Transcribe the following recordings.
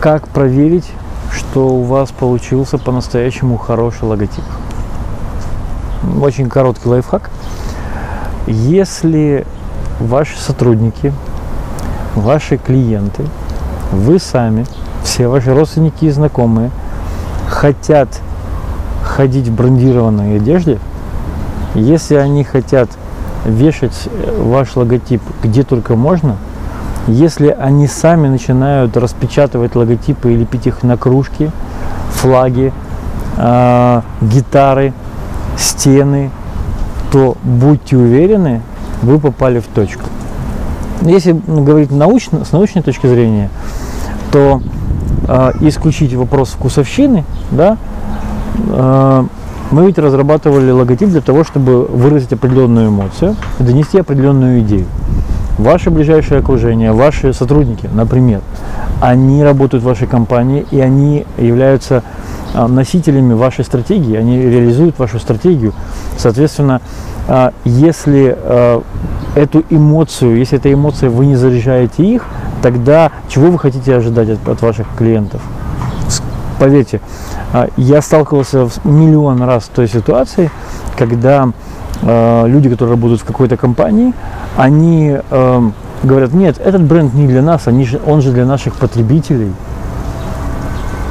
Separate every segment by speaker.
Speaker 1: как проверить, что у вас получился по-настоящему хороший логотип? Очень короткий лайфхак. Если ваши сотрудники, ваши клиенты, вы сами, все ваши родственники и знакомые хотят ходить в брендированной одежде, если они хотят вешать ваш логотип где только можно, если они сами начинают распечатывать логотипы и лепить их на кружки, флаги, э, гитары, стены, то будьте уверены, вы попали в точку. Если говорить научно, с научной точки зрения, то э, исключить вопрос вкусовщины, да, э, мы ведь разрабатывали логотип для того, чтобы выразить определенную эмоцию, донести определенную идею. Ваше ближайшее окружение, ваши сотрудники, например, они работают в вашей компании и они являются а, носителями вашей стратегии, они реализуют вашу стратегию. Соответственно, а, если а, эту эмоцию, если эта эмоция вы не заряжаете их, тогда чего вы хотите ожидать от, от ваших клиентов? Поверьте, я сталкивался миллион раз с той ситуацией, когда люди, которые работают в какой-то компании, они говорят, нет, этот бренд не для нас, они же, он же для наших потребителей.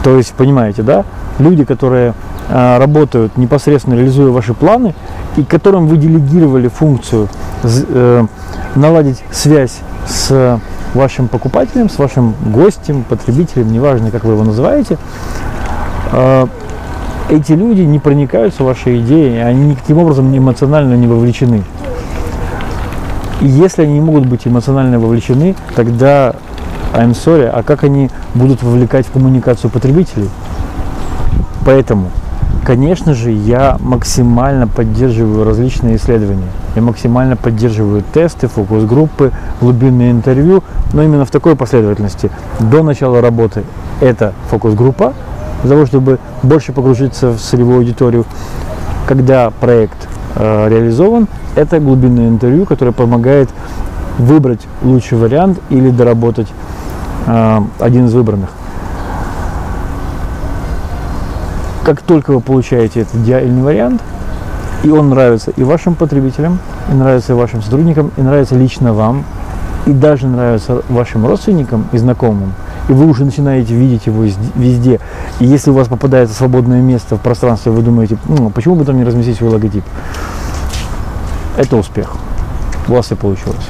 Speaker 1: То есть, понимаете, да? люди, которые э, работают непосредственно реализуя ваши планы и которым вы делегировали функцию э, наладить связь с вашим покупателем, с вашим гостем, потребителем, неважно, как вы его называете, э, эти люди не проникаются в ваши идеи, они никаким образом эмоционально не вовлечены. И если они не могут быть эмоционально вовлечены, тогда I'm sorry, а как они будут вовлекать в коммуникацию потребителей? Поэтому, конечно же, я максимально поддерживаю различные исследования. Я максимально поддерживаю тесты, фокус-группы, глубинные интервью, но именно в такой последовательности. До начала работы это фокус-группа, для того, чтобы больше погрузиться в целевую аудиторию. Когда проект э, реализован, это глубинное интервью, которое помогает выбрать лучший вариант или доработать э, один из выбранных. как только вы получаете этот идеальный вариант, и он нравится и вашим потребителям, и нравится и вашим сотрудникам, и нравится лично вам, и даже нравится вашим родственникам и знакомым, и вы уже начинаете видеть его везде. И если у вас попадается свободное место в пространстве, вы думаете, ну, почему бы там не разместить свой логотип? Это успех. У вас все получилось.